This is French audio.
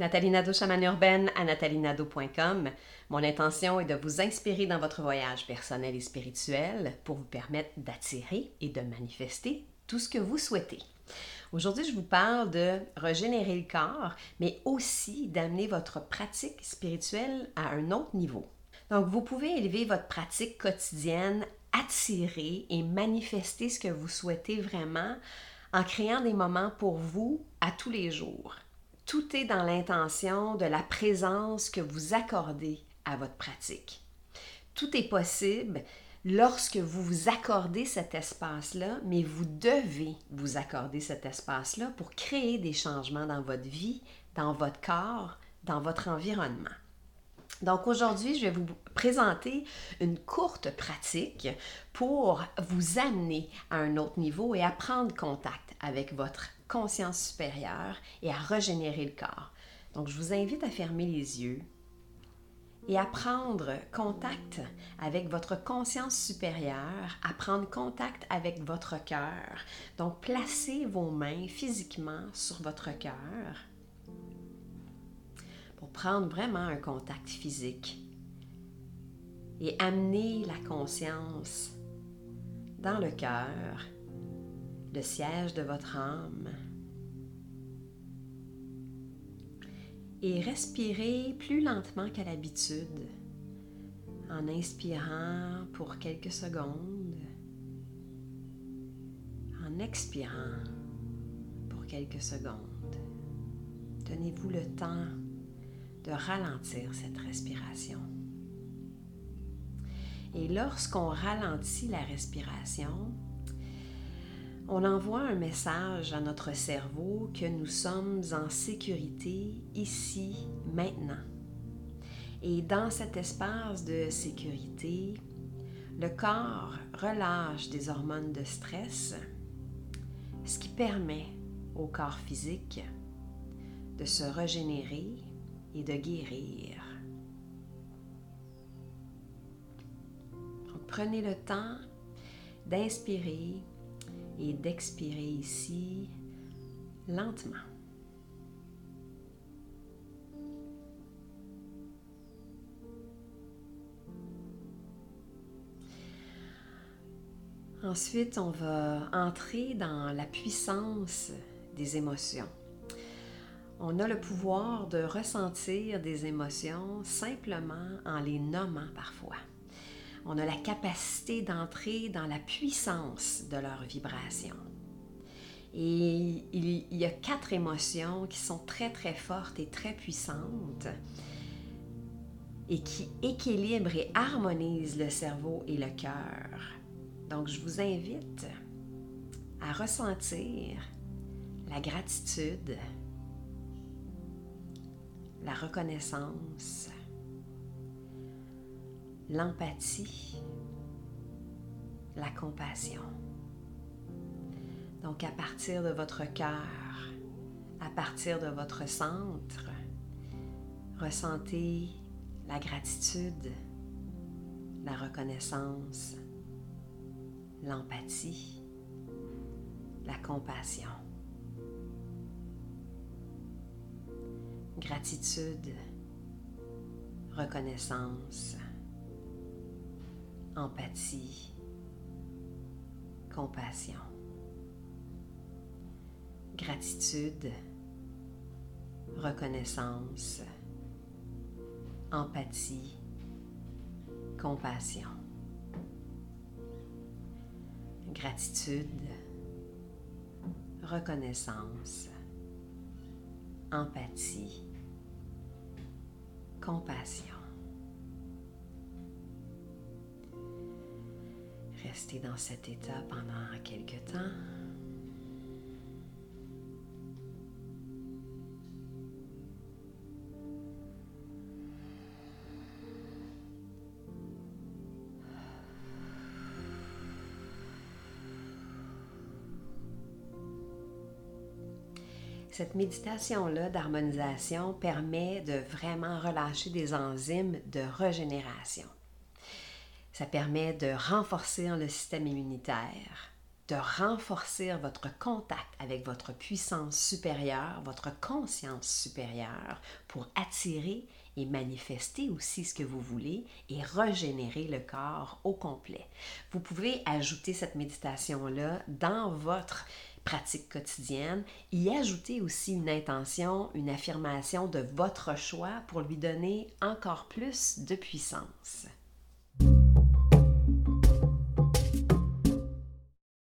Nathalie Nadeau, chamane urbaine à nathalienadeau.com. Mon intention est de vous inspirer dans votre voyage personnel et spirituel pour vous permettre d'attirer et de manifester tout ce que vous souhaitez. Aujourd'hui, je vous parle de régénérer le corps, mais aussi d'amener votre pratique spirituelle à un autre niveau. Donc, vous pouvez élever votre pratique quotidienne, attirer et manifester ce que vous souhaitez vraiment en créant des moments pour vous à tous les jours. Tout est dans l'intention de la présence que vous accordez à votre pratique. Tout est possible lorsque vous vous accordez cet espace-là, mais vous devez vous accorder cet espace-là pour créer des changements dans votre vie, dans votre corps, dans votre environnement. Donc aujourd'hui, je vais vous présenter une courte pratique pour vous amener à un autre niveau et à prendre contact avec votre conscience supérieure et à régénérer le corps. Donc, je vous invite à fermer les yeux et à prendre contact avec votre conscience supérieure, à prendre contact avec votre cœur. Donc, placez vos mains physiquement sur votre cœur pour prendre vraiment un contact physique et amener la conscience dans le cœur le siège de votre âme. Et respirez plus lentement qu'à l'habitude en inspirant pour quelques secondes, en expirant pour quelques secondes. Donnez-vous le temps de ralentir cette respiration. Et lorsqu'on ralentit la respiration, on envoie un message à notre cerveau que nous sommes en sécurité ici, maintenant. Et dans cet espace de sécurité, le corps relâche des hormones de stress, ce qui permet au corps physique de se régénérer et de guérir. prenez le temps d'inspirer et d'expirer ici lentement. Ensuite, on va entrer dans la puissance des émotions. On a le pouvoir de ressentir des émotions simplement en les nommant parfois on a la capacité d'entrer dans la puissance de leur vibration. Et il y a quatre émotions qui sont très très fortes et très puissantes et qui équilibrent et harmonisent le cerveau et le cœur. Donc je vous invite à ressentir la gratitude, la reconnaissance, l'empathie, la compassion. Donc à partir de votre cœur, à partir de votre centre, ressentez la gratitude, la reconnaissance, l'empathie, la compassion. Gratitude, reconnaissance, empathie, compassion, gratitude, reconnaissance, empathie, compassion. Gratitude, reconnaissance, empathie, compassion. Restez dans cet état pendant quelques temps. Cette méditation-là d'harmonisation permet de vraiment relâcher des enzymes de régénération. Ça permet de renforcer le système immunitaire, de renforcer votre contact avec votre puissance supérieure, votre conscience supérieure, pour attirer et manifester aussi ce que vous voulez et régénérer le corps au complet. Vous pouvez ajouter cette méditation-là dans votre pratique quotidienne, y ajouter aussi une intention, une affirmation de votre choix pour lui donner encore plus de puissance.